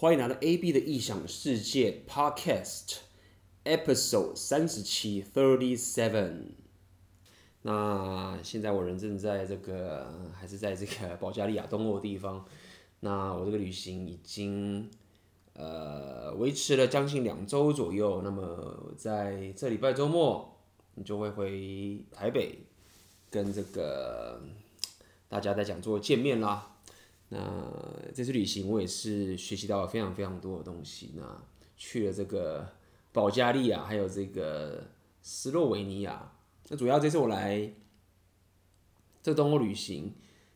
欢迎来到 AB 的异想世界 Podcast Episode 三十七 Thirty Seven。那现在我人正在这个，还是在这个保加利亚东欧地方。那我这个旅行已经呃维持了将近两周左右。那么在这礼拜周末，你就会回台北，跟这个大家在讲座见面啦。那这次旅行我也是学习到了非常非常多的东西。那去了这个保加利亚，还有这个斯洛维尼亚。那主要这次我来这东欧旅行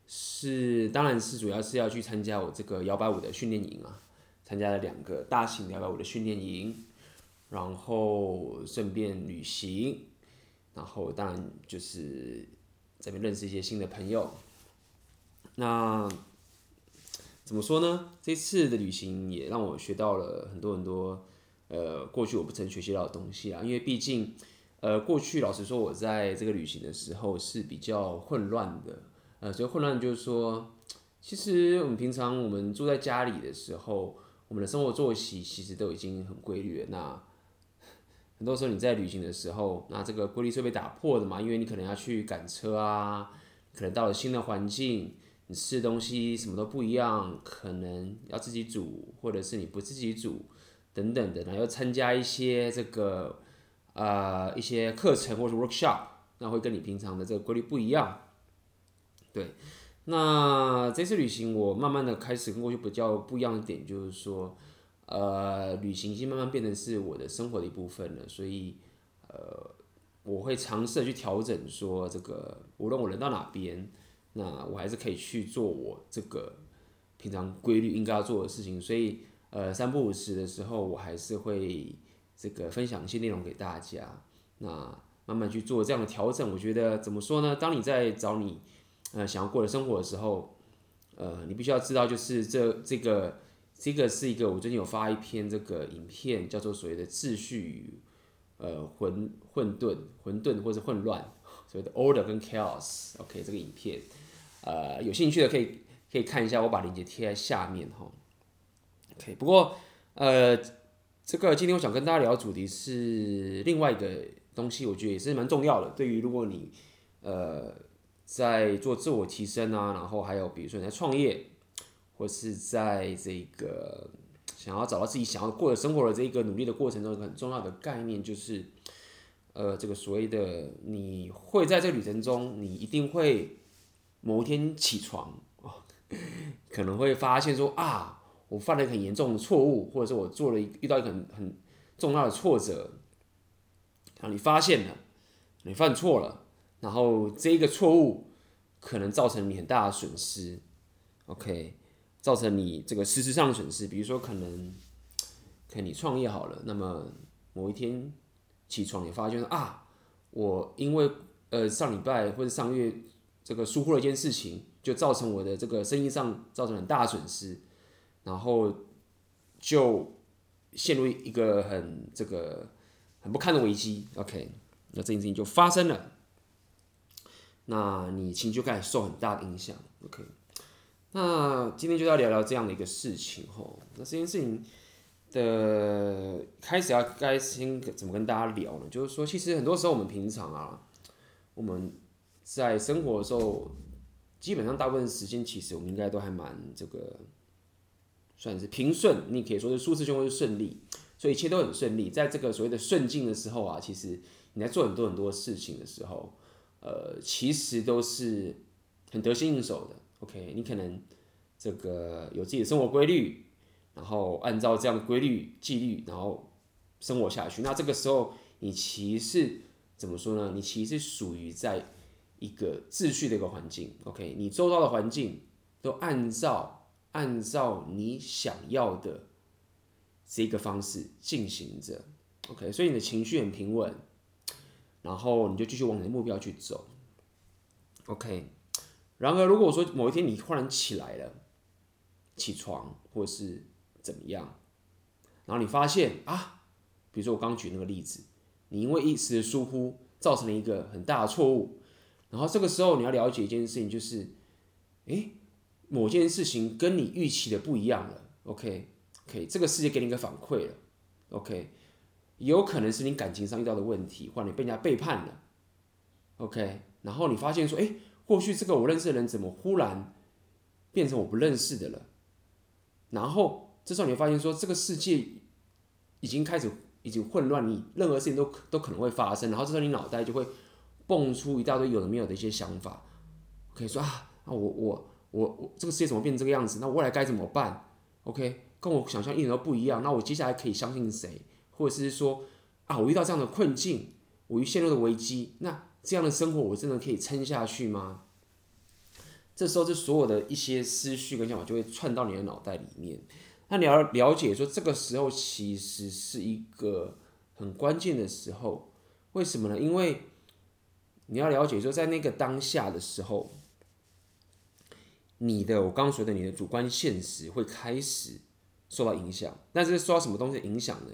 是，当然是主要是要去参加我这个摇摆舞的训练营啊，参加了两个大型摇摆舞的训练营，然后顺便旅行，然后当然就是这边认识一些新的朋友。那怎么说呢？这次的旅行也让我学到了很多很多，呃，过去我不曾学习到的东西啊。因为毕竟，呃，过去老实说，我在这个旅行的时候是比较混乱的。呃，所以混乱就是说，其实我们平常我们住在家里的时候，我们的生活作息其实都已经很规律了。那很多时候你在旅行的时候，那这个规律是被打破的嘛？因为你可能要去赶车啊，可能到了新的环境。你吃的东西什么都不一样，可能要自己煮，或者是你不自己煮，等等的，然后要参加一些这个、呃、一些课程或者 workshop，那会跟你平常的这个规律不一样。对，那这次旅行我慢慢的开始跟过去比较不一样的点，就是说，呃，旅行已经慢慢变成是我的生活的一部分了，所以呃，我会尝试去调整，说这个无论我人到哪边。那我还是可以去做我这个平常规律应该要做的事情，所以呃三不五时的时候，我还是会这个分享一些内容给大家。那慢慢去做这样的调整，我觉得怎么说呢？当你在找你呃想要过的生活的时候，呃，你必须要知道，就是这这个这个是一个我最近有发一篇这个影片，叫做所谓的秩序与呃混混沌混沌或者混乱，所谓的 order 跟 chaos。OK，这个影片。呃，有兴趣的可以可以看一下，我把链接贴在下面哈。OK，不过呃，这个今天我想跟大家聊的主题是另外一个东西，我觉得也是蛮重要的。对于如果你呃在做自我提升啊，然后还有比如说你在创业，或是在这个想要找到自己想要过的生活的这一个努力的过程中，很重要的概念就是呃，这个所谓的你会在这个旅程中，你一定会。某一天起床，可能会发现说啊，我犯了一个很严重的错误，或者是我做了一遇到一个很很重大的挫折，啊你发现了，你犯错了，然后这一个错误可能造成你很大的损失，OK，造成你这个事实上的损失，比如说可能，可能你创业好了，那么某一天起床你发现啊，我因为呃上礼拜或者上个月。这个疏忽了一件事情，就造成我的这个生意上造成很大的损失，然后就陷入一个很这个很不堪的危机。OK，那这件事情就发生了，那你情绪就开始受很大的影响。OK，那今天就要聊聊这样的一个事情吼。那这件事情的开始要该先怎么跟大家聊呢？就是说，其实很多时候我们平常啊，我们。在生活的时候，基本上大部分时间其实我们应该都还蛮这个，算是平顺，你可以说是舒适圈或是顺利，所以一切都很顺利。在这个所谓的顺境的时候啊，其实你在做很多很多事情的时候，呃，其实都是很得心应手的。OK，你可能这个有自己的生活规律，然后按照这样的规律纪律，然后生活下去。那这个时候，你其实怎么说呢？你其实属于在。一个秩序的一个环境，OK，你周遭的环境都按照按照你想要的这个方式进行着，OK，所以你的情绪很平稳，然后你就继续往你的目标去走，OK。然而，如果说某一天你忽然起来了，起床或是怎么样，然后你发现啊，比如说我刚举那个例子，你因为一时的疏忽造成了一个很大的错误。然后这个时候你要了解一件事情，就是，诶，某件事情跟你预期的不一样了，OK，OK，这个世界给你一个反馈了，OK，有可能是你感情上遇到的问题，或者你被人家背叛了，OK，然后你发现说，哎，过去这个我认识的人怎么忽然变成我不认识的了？然后这时候你会发现说，这个世界已经开始已经混乱，你任何事情都都可能会发生，然后这时候你脑袋就会蹦出一大堆有的没有的一些想法，可以说啊，那我我我我这个世界怎么变成这个样子？那未来该怎么办？OK。跟我想象一点都不一样，那我接下来可以相信谁？或者是说，啊，我遇到这样的困境，我遇陷入的危机，那这样的生活我真的可以撑下去吗？这时候，这所有的一些思绪跟想法就会窜到你的脑袋里面。那你要了解说，这个时候其实是一个很关键的时候。为什么呢？因为你要了解说，在那个当下的时候，你的我刚说的你的主观现实会开始。受到影响，但是受到什么东西影响呢？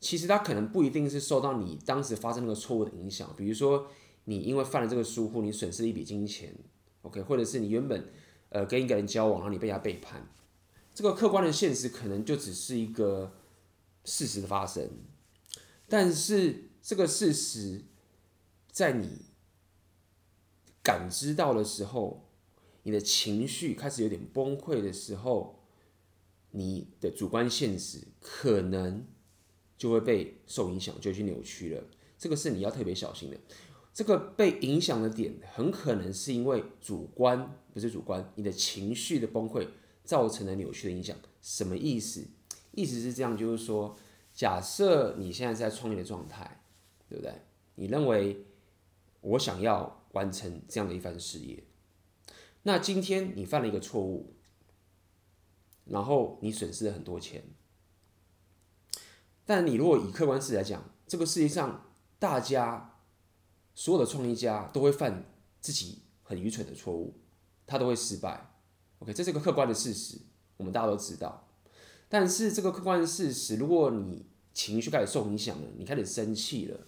其实它可能不一定是受到你当时发生那个错误的影响，比如说你因为犯了这个疏忽，你损失了一笔金钱，OK，或者是你原本呃跟一个人交往，然后你被他背叛，这个客观的现实可能就只是一个事实的发生，但是这个事实在你感知到的时候，你的情绪开始有点崩溃的时候。你的主观现实可能就会被受影响，就去扭曲了。这个是你要特别小心的。这个被影响的点，很可能是因为主观，不是主观，你的情绪的崩溃造成了扭曲的影响。什么意思？意思是这样，就是说，假设你现在在创业的状态，对不对？你认为我想要完成这样的一番事业，那今天你犯了一个错误。然后你损失了很多钱，但你如果以客观事来讲，这个世界上大家所有的创业家都会犯自己很愚蠢的错误，他都会失败。OK，这是个客观的事实，我们大家都知道。但是这个客观的事实，如果你情绪开始受影响了，你开始生气了，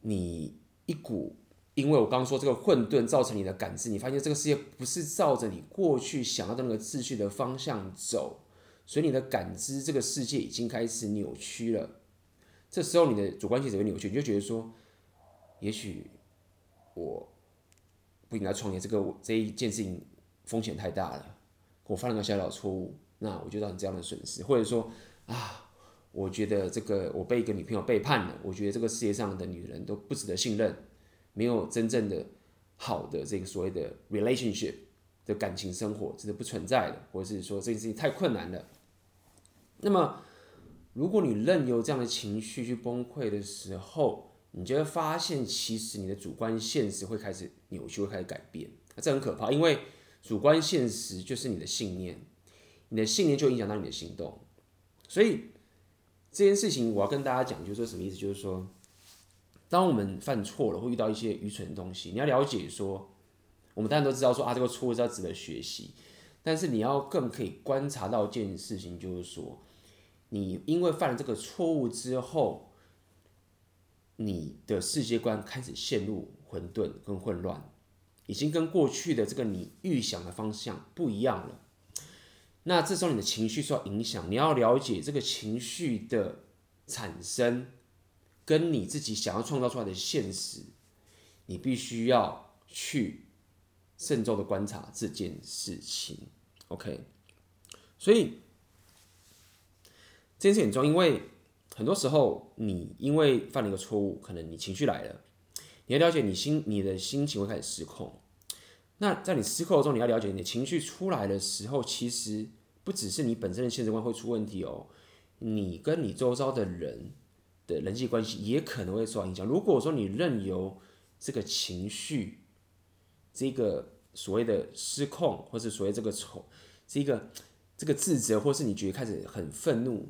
你一股。因为我刚刚说这个混沌造成你的感知，你发现这个世界不是照着你过去想要的那个秩序的方向走，所以你的感知这个世界已经开始扭曲了。这时候你的主观性怎么扭曲？你就觉得说，也许我不应该创业，这个这一件事情风险太大了，我犯了个小小错误，那我就造成这样的损失，或者说啊，我觉得这个我被一个女朋友背叛了，我觉得这个世界上的女人都不值得信任。没有真正的好的这个所谓的 relationship 的感情生活，这是不存在的，或者是说这件事情太困难了。那么，如果你任由这样的情绪去崩溃的时候，你就会发现，其实你的主观现实会开始扭曲，会开始改变。这很可怕，因为主观现实就是你的信念，你的信念就影响到你的行动。所以这件事情，我要跟大家讲，就是说什么意思？就是说。当我们犯错了，会遇到一些愚蠢的东西，你要了解说，我们当然都知道说啊，这个错误是要值得学习，但是你要更可以观察到一件事情，就是说，你因为犯了这个错误之后，你的世界观开始陷入混沌跟混乱，已经跟过去的这个你预想的方向不一样了。那这时候你的情绪受到影响，你要了解这个情绪的产生。跟你自己想要创造出来的现实，你必须要去慎重的观察这件事情，OK？所以这件事很重要，因为很多时候你因为犯了一个错误，可能你情绪来了，你要了解你心你的心情会开始失控。那在你失控的时候，你要了解你的情绪出来的时候，其实不只是你本身的现实观会出问题哦，你跟你周遭的人。的人际关系也可能会受到影响。如果说你任由这个情绪，这个所谓的失控，或是所谓这个丑，这个这个自责，或是你觉得开始很愤怒，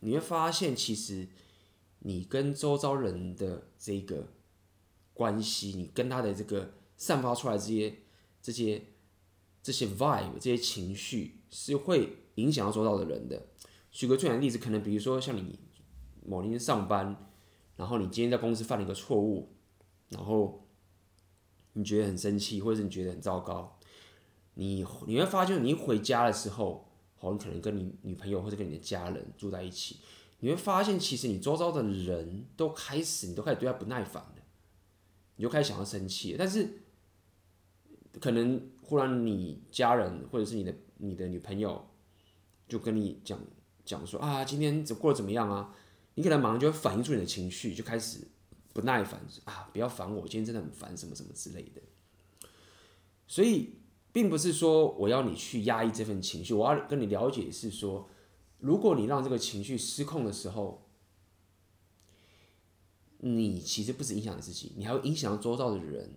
你会发现其实你跟周遭人的这个关系，你跟他的这个散发出来这些这些这些 vibe，这些情绪是会影响到周遭的人的。举个最简单的例子，可能比如说像你。某天上班，然后你今天在公司犯了一个错误，然后你觉得很生气，或者是你觉得很糟糕，你你会发现，你一回家的时候，好，你可能跟你女朋友或者跟你的家人住在一起，你会发现，其实你周遭的人都开始，你都开始对他不耐烦了，你就开始想要生气，但是可能忽然你家人或者是你的你的女朋友就跟你讲讲说啊，今天怎过得怎么样啊？你可能马上就会反映出你的情绪，就开始不耐烦啊，不要烦我，今天真的很烦，什么什么之类的，所以。并不是说我要你去压抑这份情绪，我要跟你了解是说，如果你让这个情绪失控的时候，你其实不止影响你自己，你还会影响到周遭的人。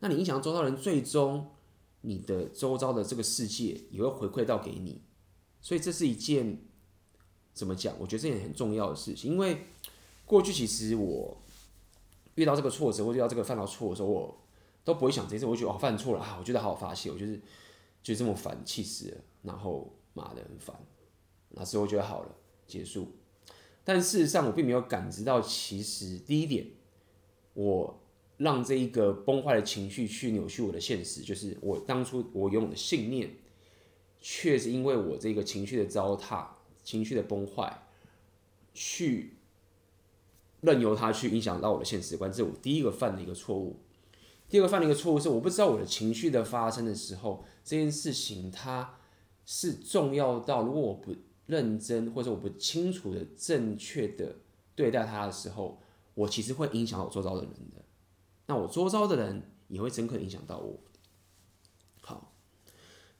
那你影响周遭人，最终你的周遭的这个世界也会回馈到给你。所以这是一件怎么讲？我觉得这件很重要的事情，因为过去其实我遇到这个挫折，或者遇到这个犯到错的时候，我。都不会想这些，我觉得哦，犯错了啊，我觉得好好发泄，我就是就这么烦，气死了，然后骂的很烦，那时候我觉得好了，结束。但事实上，我并没有感知到，其实第一点，我让这一个崩坏的情绪去扭曲我的现实，就是我当初我拥有的信念，确实因为我这个情绪的糟蹋、情绪的崩坏，去任由它去影响到我的现实观，这是我第一个犯的一个错误。第二个犯了一个错误是，我不知道我的情绪的发生的时候，这件事情它是重要到，如果我不认真或者我不清楚的正确的对待它的时候，我其实会影响我周遭的人的。那我周遭的人也会深刻影响到我。好，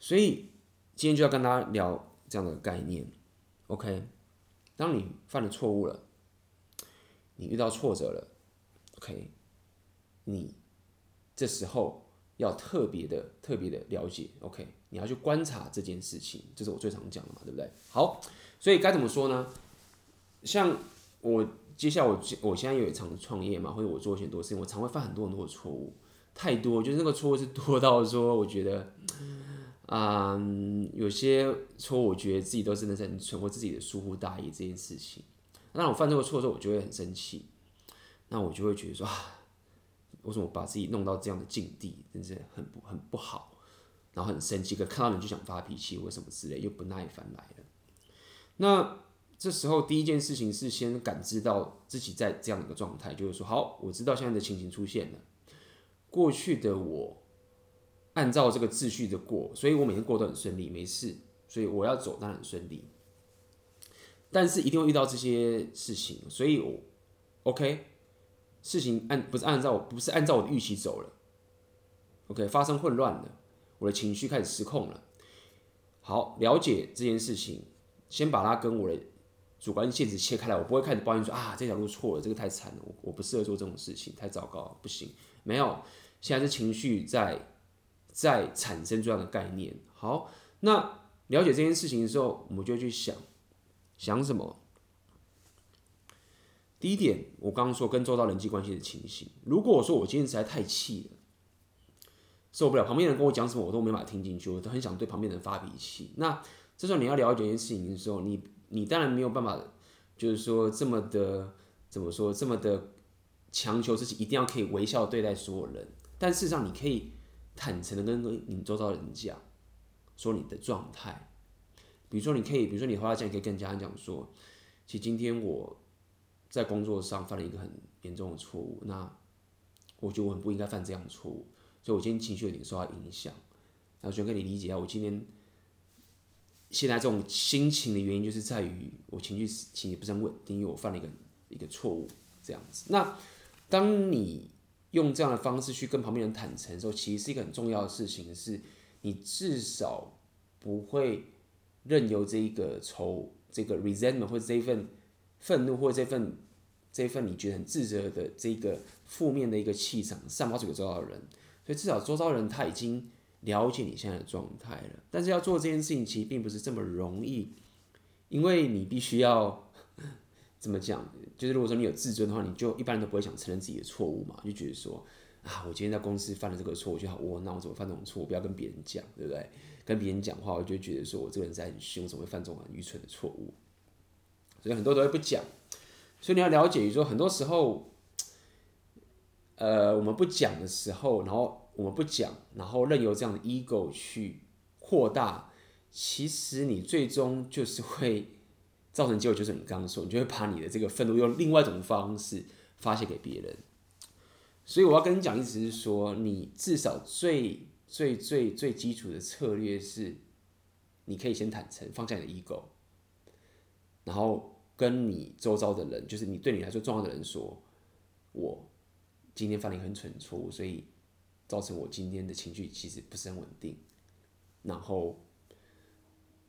所以今天就要跟大家聊这样的概念。OK，当你犯了错误了，你遇到挫折了，OK，你。这时候要特别的、特别的了解，OK？你要去观察这件事情，这是我最常讲的嘛，对不对？好，所以该怎么说呢？像我接下来我我现在有一场创业嘛，或者我做很多事情，我常会犯很多很多的错误，太多，就是那个错误是多到说，我觉得，啊、嗯，有些错误我觉得自己都真的是很蠢，或自己的疏忽大意这件事情。那我犯这个错的时候，我就会很生气，那我就会觉得说啊。为什么把自己弄到这样的境地，真是很不很不好，然后很生气，可看到人就想发脾气或什么之类，又不耐烦来了。那这时候第一件事情是先感知到自己在这样的一个状态，就是说，好，我知道现在的情形出现了。过去的我按照这个秩序的过，所以我每天过得很顺利，没事，所以我要走当然很顺利。但是一定会遇到这些事情，所以我 OK。事情按不是按照不是按照我的预期走了，OK，发生混乱了，我的情绪开始失控了。好，了解这件事情，先把它跟我的主观现实切开来，我不会开始抱怨说啊，这条路错了，这个太惨了，我我不适合做这种事情，太糟糕，不行。没有，现在是情绪在在产生这样的概念。好，那了解这件事情的时候，我们就去想想什么。第一点，我刚刚说跟周遭人际关系的情形。如果我说我今天实在太气了，受不了，旁边人跟我讲什么我都没法听进去，我都很想对旁边人发脾气。那这时候你要了解一件事情的时候，你你当然没有办法，就是说这么的怎么说，这么的强求自己一定要可以微笑对待所有人。但事实上，你可以坦诚的跟你周遭的人讲，说你的状态。比如说，你可以，比如说你回到家，你可以跟家人讲说，其实今天我。在工作上犯了一个很严重的错误，那我觉得我很不应该犯这样的错误，所以我今天情绪有点受到影响。然后想跟你理解一下，我今天现在这种心情的原因，就是在于我情绪情绪不是很稳定，因为我犯了一个一个错误这样子。那当你用这样的方式去跟旁边人坦诚的时候，其实是一个很重要的事情，是你至少不会任由这一个仇、这个 resentment 或者这一份。愤怒或者这份这份你觉得很自责的这个负面的一个气场散发出给周遭的人，所以至少周遭人他已经了解你现在的状态了。但是要做这件事情其实并不是这么容易，因为你必须要 怎么讲？就是如果说你有自尊的话，你就一般人都不会想承认自己的错误嘛，就觉得说啊，我今天在公司犯了这个错，我觉得好窝囊，我怎么犯这种错？我不要跟别人讲，对不对？跟别人讲话，我就觉得说我这个人在很凶，怎么会犯这种很愚蠢的错误？所以很多都会不讲，所以你要了解，说很多时候，呃，我们不讲的时候，然后我们不讲，然后任由这样的 ego 去扩大，其实你最终就是会 造成结果，就是你刚刚说，你就会把你的这个愤怒用另外一种方式发泄给别人。所以我要跟你讲，意思是说，你至少最最最最基础的策略是，你可以先坦诚，放下你的 ego，然后跟你周遭的人，就是你对你来说重要的人说，我今天犯了一个很蠢的错误，所以造成我今天的情绪其实不是很稳定。然后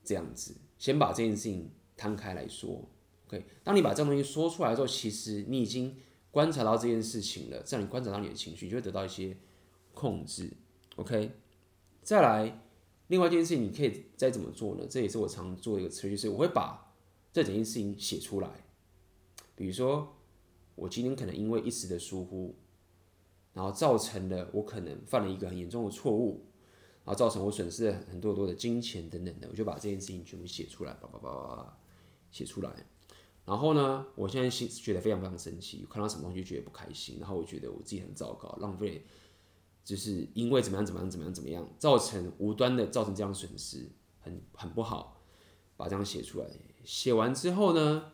这样子，先把这件事情摊开来说，OK。当你把这东西说出来之后，其实你已经。观察到这件事情了，这样你观察到你的情绪，就会得到一些控制。OK，再来，另外一件事情，你可以再怎么做呢？这也是我常做一个策略，就是我会把这整件事情写出来。比如说，我今天可能因为一时的疏忽，然后造成了我可能犯了一个很严重的错误，然后造成我损失了很多很多的金钱等等的，我就把这件事情全部写出来，叭叭叭叭叭写出来。然后呢，我现在心觉得非常非常生气，看到什么东西就觉得不开心，然后我觉得我自己很糟糕，浪费，就是因为怎么样怎么样怎么样怎么样，造成无端的造成这样损失，很很不好，把这样写出来。写完之后呢，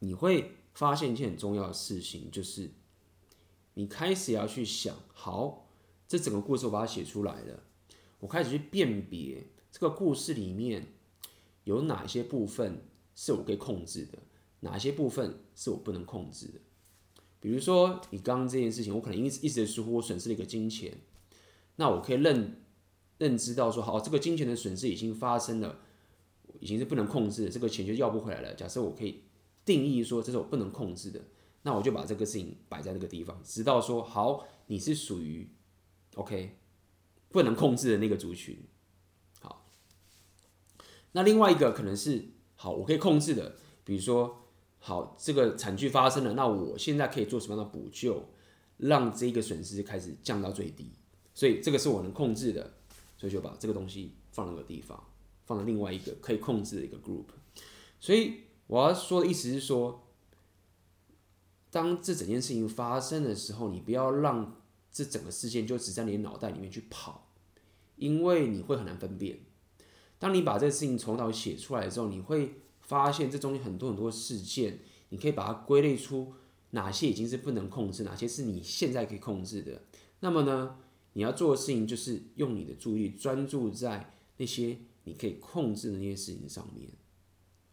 你会发现一件很重要的事情，就是你开始要去想，好，这整个故事我把它写出来了，我开始去辨别这个故事里面有哪些部分。是我可以控制的，哪些部分是我不能控制的？比如说，你刚刚这件事情，我可能一直一直的疏忽，我损失了一个金钱，那我可以认认知到说，好，这个金钱的损失已经发生了，已经是不能控制的，这个钱就要不回来了。假设我可以定义说，这是我不能控制的，那我就把这个事情摆在那个地方，直到说，好，你是属于 OK 不能控制的那个族群。好，那另外一个可能是。好，我可以控制的，比如说，好，这个惨剧发生了，那我现在可以做什么样的补救，让这个损失开始降到最低？所以这个是我能控制的，所以就把这个东西放那个地方，放在另外一个可以控制的一个 group。所以我要说的意思是说，当这整件事情发生的时候，你不要让这整个事件就只在你的脑袋里面去跑，因为你会很难分辨。当你把这个事情从头写出来之后，你会发现这中间很多很多事件，你可以把它归类出哪些已经是不能控制，哪些是你现在可以控制的。那么呢，你要做的事情就是用你的注意力专注在那些你可以控制的那些事情上面。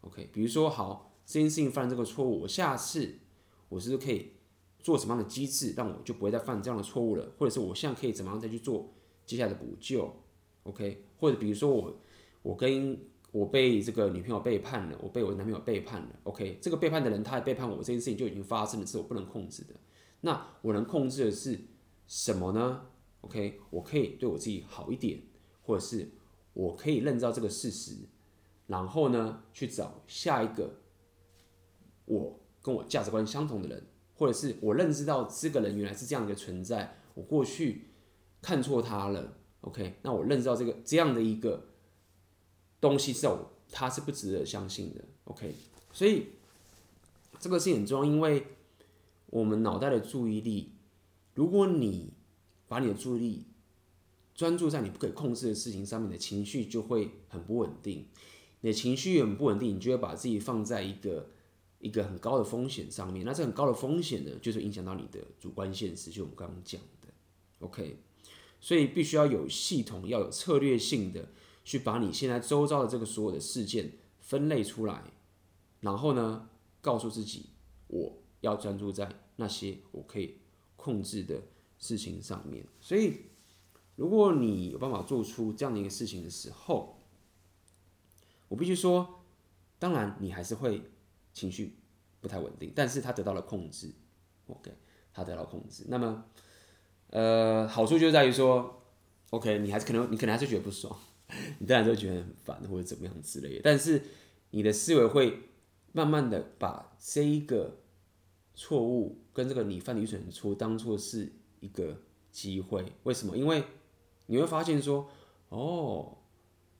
OK，比如说，好，这件事情犯这个错误，我下次我是不是可以做什么样的机制，让我就不会再犯这样的错误了？或者是我现在可以怎么样再去做接下来的补救？OK，或者比如说我。我跟我被这个女朋友背叛了，我被我男朋友背叛了。OK，这个背叛的人他还背叛我，这件事情就已经发生了，是我不能控制的。那我能控制的是什么呢？OK，我可以对我自己好一点，或者是我可以认知到这个事实，然后呢去找下一个我跟我价值观相同的人，或者是我认知到这个人原来是这样一个存在，我过去看错他了。OK，那我认知到这个这样的一个。东西是我，他是不值得相信的。OK，所以这个是很重要，因为我们脑袋的注意力，如果你把你的注意力专注在你不可以控制的事情上面，的情绪就会很不稳定。你的情绪很不稳定，你就会把自己放在一个一个很高的风险上面。那这很高的风险呢，就是影响到你的主观现实，就我们刚刚讲的。OK，所以必须要有系统，要有策略性的。去把你现在周遭的这个所有的事件分类出来，然后呢，告诉自己，我要专注在那些我可以控制的事情上面。所以，如果你有办法做出这样的一个事情的时候，我必须说，当然你还是会情绪不太稳定，但是他得到了控制。OK，他得到控制。那么，呃，好处就在于说，OK，你还是可能你可能还是觉得不爽。你当然就觉得很烦或者怎么样之类的，但是你的思维会慢慢的把这一个错误跟这个你犯的愚蠢的错当做是一个机会。为什么？因为你会发现说，哦，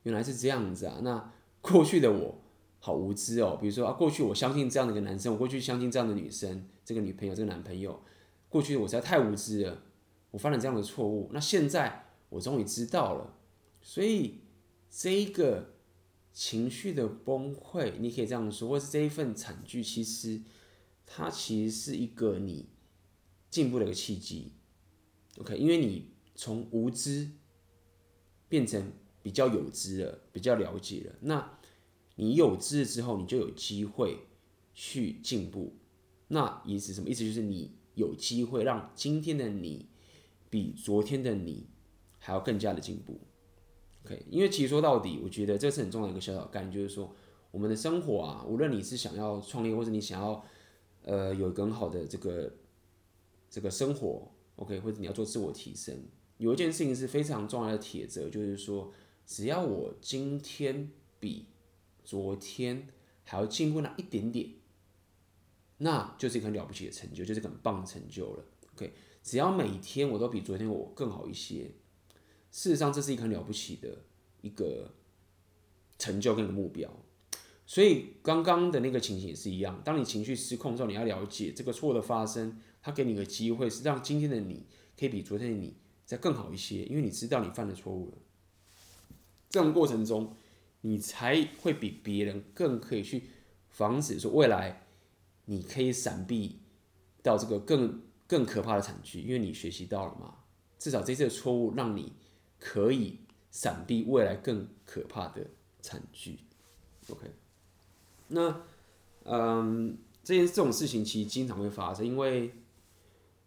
原来是这样子啊。那过去的我好无知哦。比如说啊，过去我相信这样的一个男生，我过去相信这样的女生，这个女朋友，这个男朋友，过去我实在太无知了，我犯了这样的错误。那现在我终于知道了。所以这一个情绪的崩溃，你可以这样说，或是这一份惨剧，其实它其实是一个你进步的一个契机。OK，因为你从无知变成比较有知了，比较了解了，那你有知识之后，你就有机会去进步。那意思什么？意思就是你有机会让今天的你比昨天的你还要更加的进步。OK，因为其实说到底，我觉得这是很重要的一个小小概念，就是说我们的生活啊，无论你是想要创业，或者你想要呃有更好的这个这个生活。OK，或者你要做自我提升，有一件事情是非常重要的铁则，就是说，只要我今天比昨天还要进步那一点点，那就是一个很了不起的成就，就是很棒的成就了。OK，只要每天我都比昨天我更好一些，事实上这是一个很了不起的一个成就跟一个目标。所以刚刚的那个情形也是一样，当你情绪失控之后，你要了解这个错误的发生。它给你个机会，是让今天的你可以比昨天的你再更好一些，因为你知道你犯了错误了。这种过程中，你才会比别人更可以去防止说未来你可以闪避到这个更更可怕的惨剧，因为你学习到了嘛。至少这次的错误让你可以闪避未来更可怕的惨剧。OK，那嗯，这件这种事情其实经常会发生，因为。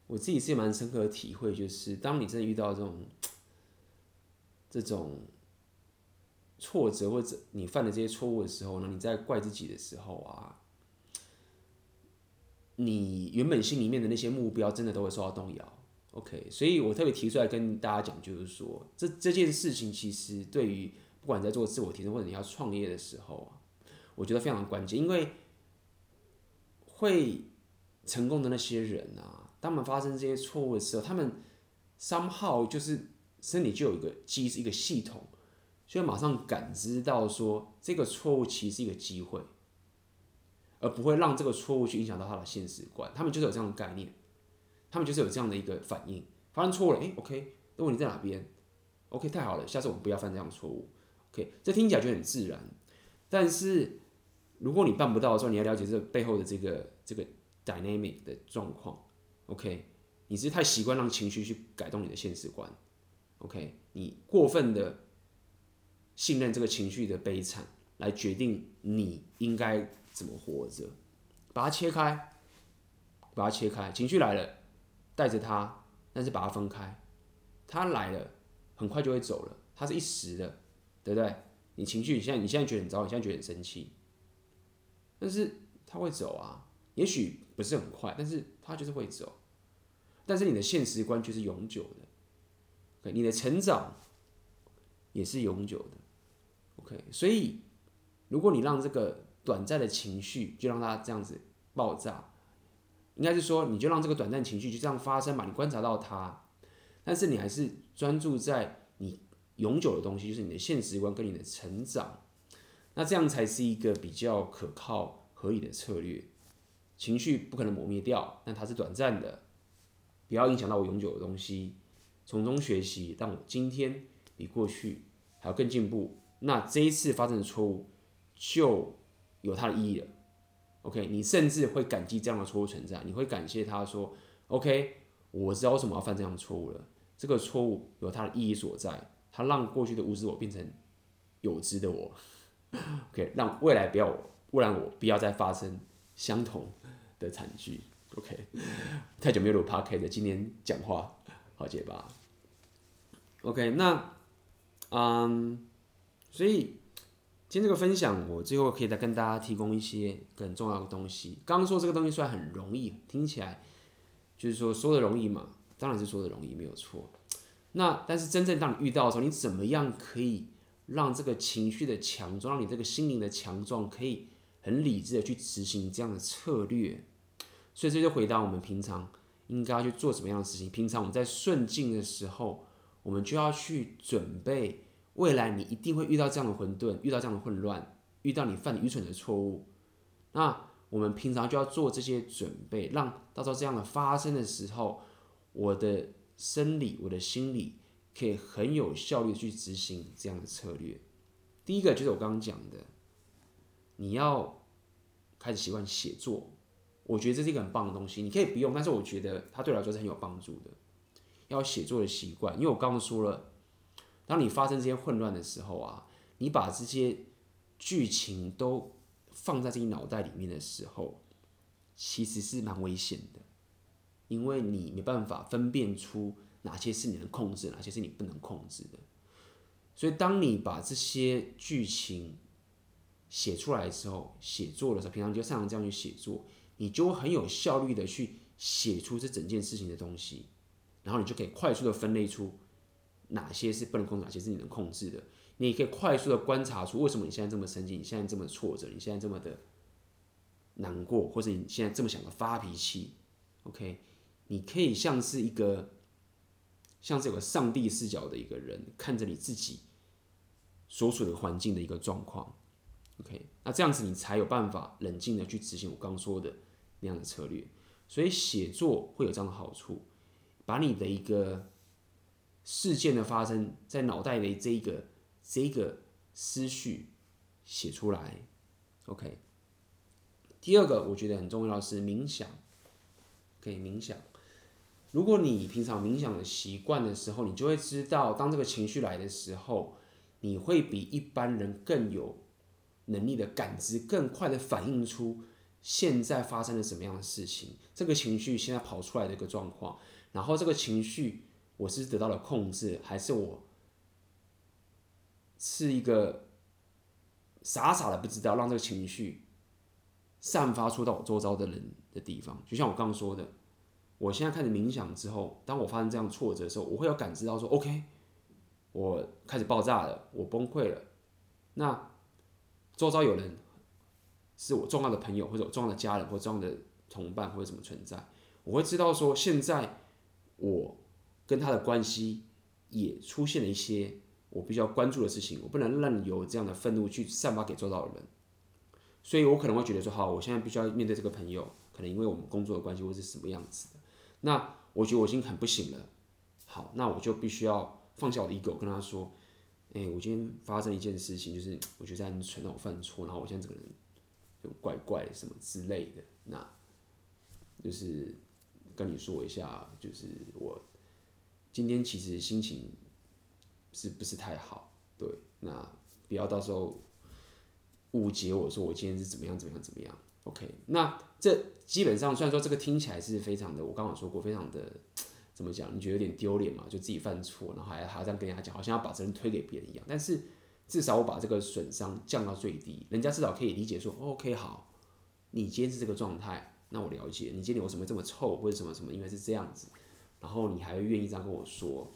我自己是蛮深刻的体会，就是当你真的遇到这种这种挫折，或者你犯了这些错误的时候呢，你在怪自己的时候啊，你原本心里面的那些目标真的都会受到动摇。OK，所以我特别提出来跟大家讲，就是说这这件事情其实对于不管在做自我提升或者你要创业的时候啊，我觉得非常关键，因为会成功的那些人啊。他们发生这些错误的时候，他们 somehow 就是身体就有一个机制、一个系统，就马上感知到说这个错误其实是一个机会，而不会让这个错误去影响到他的现实观。他们就是有这样的概念，他们就是有这样的一个反应。发生错了，诶，OK，那问题在哪边？OK，太好了，下次我们不要犯这样的错误。OK，这听起来就很自然。但是如果你办不到的时候，你要了解这背后的这个这个 dynamic 的状况。OK，你是太习惯让情绪去改动你的现实观。OK，你过分的信任这个情绪的悲惨来决定你应该怎么活着，把它切开，把它切开。情绪来了，带着它，但是把它分开。它来了，很快就会走了，它是一时的，对不对？你情绪你现在你现在觉得很糟，你现在觉得很生气，但是它会走啊，也许不是很快，但是它就是会走。但是你的现实观却是永久的你的成长也是永久的所以如果你让这个短暂的情绪就让它这样子爆炸，应该是说你就让这个短暂情绪就这样发生吧，你观察到它，但是你还是专注在你永久的东西，就是你的现实观跟你的成长，那这样才是一个比较可靠合理的策略。情绪不可能磨灭掉，但它是短暂的。不要影响到我永久的东西，从中学习，让我今天比过去还要更进步。那这一次发生的错误就有它的意义了。OK，你甚至会感激这样的错误存在，你会感谢他说：“OK，我知道为什么要犯这样的错误了。这个错误有它的意义所在，它让过去的无知我变成有知的我。OK，让未来不要我，不然我不要再发生相同的惨剧。” OK，太久没有录 Podcast，今天讲话好结巴。OK，那嗯，所以今天这个分享，我最后可以再跟大家提供一些很重要的东西。刚刚说这个东西虽然很容易，听起来就是说说的容易嘛，当然是说的容易，没有错。那但是真正当你遇到的时候，你怎么样可以让这个情绪的强壮，让你这个心灵的强壮，可以很理智的去执行这样的策略？所以这就回到我们平常应该要去做什么样的事情。平常我们在顺境的时候，我们就要去准备未来你一定会遇到这样的混沌，遇到这样的混乱，遇到你犯愚蠢的错误。那我们平常就要做这些准备，让到时候这样的发生的时候，我的生理、我的心理可以很有效率去执行这样的策略。第一个就是我刚刚讲的，你要开始习惯写作。我觉得这是一个很棒的东西，你可以不用，但是我觉得它对我来说是很有帮助的。要写作的习惯，因为我刚刚说了，当你发生这些混乱的时候啊，你把这些剧情都放在自己脑袋里面的时候，其实是蛮危险的，因为你没办法分辨出哪些是你能控制，哪些是你不能控制的。所以，当你把这些剧情写出来的时候，写作的时候，平常就擅长这样去写作。你就会很有效率的去写出这整件事情的东西，然后你就可以快速的分类出哪些是不能控制，哪些是你能控制的。你可以快速的观察出为什么你现在这么生气，你现在这么挫折，你现在这么的难过，或者你现在这么想的发脾气。OK，你可以像是一个像是有个上帝视角的一个人，看着你自己所处的环境的一个状况。OK，那这样子你才有办法冷静的去执行我刚说的那样的策略。所以写作会有这样的好处，把你的一个事件的发生在脑袋里这一个这一个思绪写出来。OK，第二个我觉得很重要是冥想。可以冥想。如果你平常冥想的习惯的时候，你就会知道，当这个情绪来的时候，你会比一般人更有。能力的感知，更快的反映出现在发生了什么样的事情，这个情绪现在跑出来的一个状况，然后这个情绪我是得到了控制，还是我是一个傻傻的不知道让这个情绪散发出到我周遭的人的地方？就像我刚刚说的，我现在开始冥想之后，当我发生这样挫折的时候，我会有感知到说，OK，我开始爆炸了，我崩溃了，那。周遭有人是我重要的朋友，或者我重要的家人，或者重要的同伴，或者什么存在，我会知道说，现在我跟他的关系也出现了一些我比较关注的事情，我不能任由这样的愤怒去散发给周遭的人，所以我可能会觉得说，好，我现在必须要面对这个朋友，可能因为我们工作的关系，或是什么样子的，那我觉得我已经很不行了，好，那我就必须要放下我的 ego，跟他说。哎、我今天发生一件事情，就是 我觉得在很蠢，让我犯错，然后我现在整个人就怪怪什么之类的，那就是跟你说一下，就是我今天其实心情是不是太好？对，那不要到时候误解我说我今天是怎么样怎么样怎么样。OK，那这基本上虽然说这个听起来是非常的，我刚刚说过非常的。怎么讲？你觉得有点丢脸嘛？就自己犯错，然后还还要这样跟人家讲，好像要把责任推给别人一样。但是至少我把这个损伤降到最低，人家至少可以理解说，OK，好，你今天是这个状态，那我了解。你今天为什么这么臭，或者什么什么？因为是这样子，然后你还愿意这样跟我说，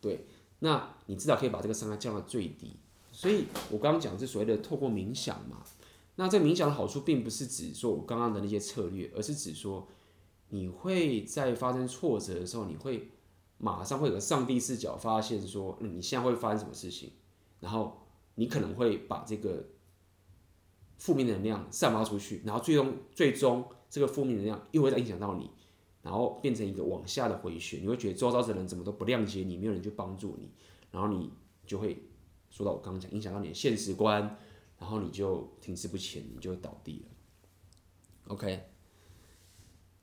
对，那你至少可以把这个伤害降到最低。所以我刚刚讲是所谓的透过冥想嘛，那这冥想的好处并不是指说我刚刚的那些策略，而是指说。你会在发生挫折的时候，你会马上会有个上帝视角，发现说，嗯，你现在会发生什么事情，然后你可能会把这个负面能量散发出去，然后最终最终这个负面能量又会再影响到你，然后变成一个往下的回旋，你会觉得周遭的人怎么都不谅解你，没有人去帮助你，然后你就会说到我刚刚讲，影响到你的现实观，然后你就停滞不前，你就倒地了。OK。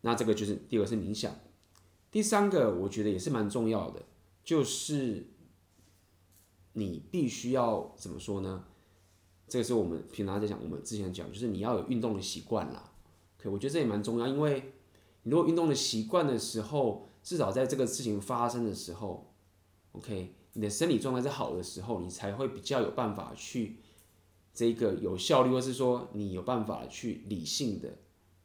那这个就是第二个是冥想，第三个我觉得也是蛮重要的，就是你必须要怎么说呢？这个是我们平常在讲，我们之前讲，就是你要有运动的习惯啦。OK，我觉得这也蛮重要，因为如果运动的习惯的时候，至少在这个事情发生的时候，OK，你的生理状态是好的时候，你才会比较有办法去这个有效率，或是说你有办法去理性的。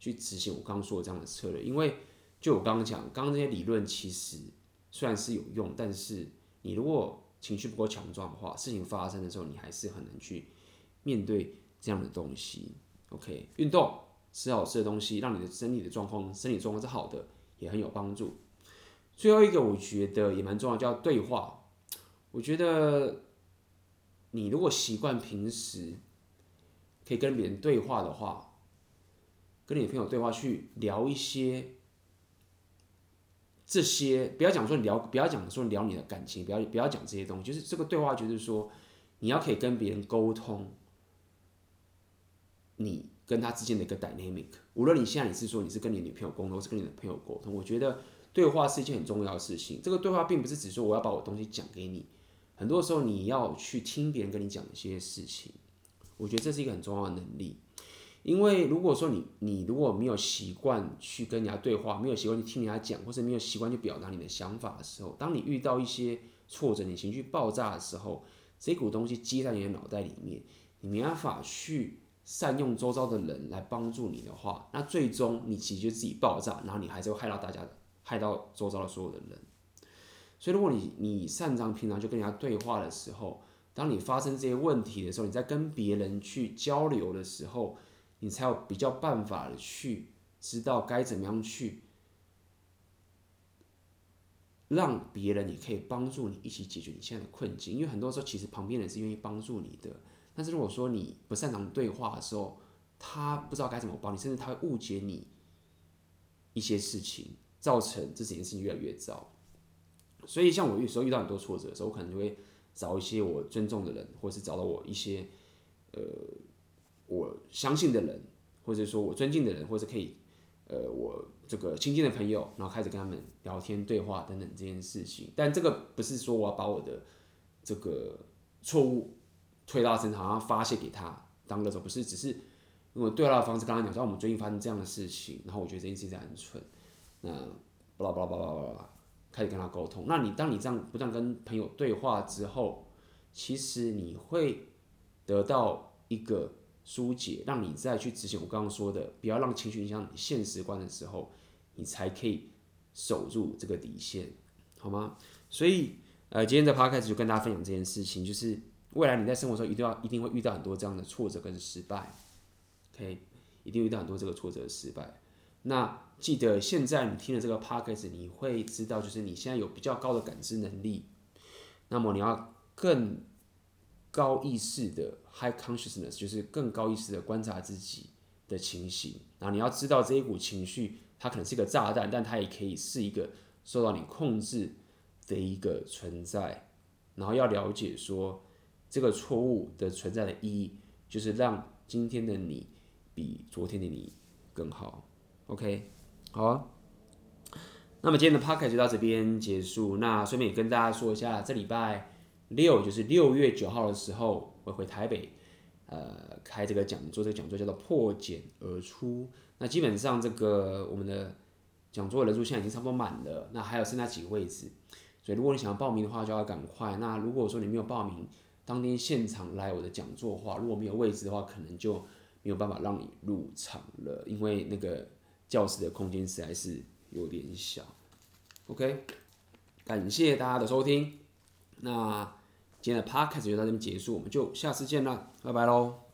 去执行我刚刚说的这样的策略，因为就我刚刚讲，刚刚这些理论其实虽然是有用，但是你如果情绪不够强壮的话，事情发生的时候，你还是很难去面对这样的东西。OK，运动，吃好吃的东西，让你的身体的状况、身体状况是好的，也很有帮助。最后一个，我觉得也蛮重要，叫对话。我觉得你如果习惯平时可以跟别人对话的话，跟你的朋友对话，去聊一些这些不要讲说聊，不要讲说聊你的感情，不要不要讲这些东西，就是这个对话就是说，你要可以跟别人沟通，你跟他之间的一个 dynamic。无论你现在你是说你是跟你女朋友沟通，是跟你的朋友沟通，我觉得对话是一件很重要的事情。这个对话并不是只说我要把我东西讲给你，很多时候你要去听别人跟你讲一些事情，我觉得这是一个很重要的能力。因为如果说你你如果没有习惯去跟人家对话，没有习惯去听人家讲，或是没有习惯去表达你的想法的时候，当你遇到一些挫折、你情绪爆炸的时候，这股东西积在你的脑袋里面，你没办法去善用周遭的人来帮助你的话，那最终你其实就自己爆炸，然后你还是会害到大家，害到周遭的所有的人。所以如果你你擅长平常就跟人家对话的时候，当你发生这些问题的时候，你在跟别人去交流的时候，你才有比较办法的去知道该怎么样去让别人也可以帮助你一起解决你现在的困境，因为很多时候其实旁边人是愿意帮助你的，但是如果说你不擅长对话的时候，他不知道该怎么帮你，甚至他会误解你一些事情，造成这几件事情越来越糟。所以像我有时候遇到很多挫折的时候，我可能就会找一些我尊重的人，或者是找到我一些呃。我相信的人，或者说我尊敬的人，或者可以，呃，我这个亲近的朋友，然后开始跟他们聊天、对话等等这件事情。但这个不是说我要把我的这个错误推到他身上，然后发泄给他当个手，不是，只是用对话的方式跟他讲说，我们最近发生这样的事情，然后我觉得这件事情很蠢，那巴拉巴拉巴拉巴拉，开始跟他沟通。那你当你这样不断跟朋友对话之后，其实你会得到一个。疏解，让你再去执行我刚刚说的，不要让情绪影响你现实观的时候，你才可以守住这个底线，好吗？所以，呃，今天的 p 开始就跟大家分享这件事情，就是未来你在生活中一定要一定会遇到很多这样的挫折跟失败，OK，一定遇到很多这个挫折失败。那记得现在你听了这个 p o c k e t 你会知道，就是你现在有比较高的感知能力，那么你要更。高意识的 high consciousness 就是更高意识的观察自己的情形，然后你要知道这一股情绪，它可能是一个炸弹，但它也可以是一个受到你控制的一个存在。然后要了解说，这个错误的存在的意义，就是让今天的你比昨天的你更好。OK，好啊。那么今天的 podcast 就到这边结束。那顺便也跟大家说一下，这礼拜。六就是六月九号的时候，会回台北，呃，开这个讲座。这个讲座叫做破茧而出。那基本上这个我们的讲座人数现在已经差不多满了，那还有剩下几个位置，所以如果你想要报名的话，就要赶快。那如果说你没有报名，当天现场来我的讲座的话，如果没有位置的话，可能就没有办法让你入场了，因为那个教室的空间实在是有点小。OK，感谢大家的收听，那。今天的 podcast 就到这边结束，我们就下次见啦，拜拜喽。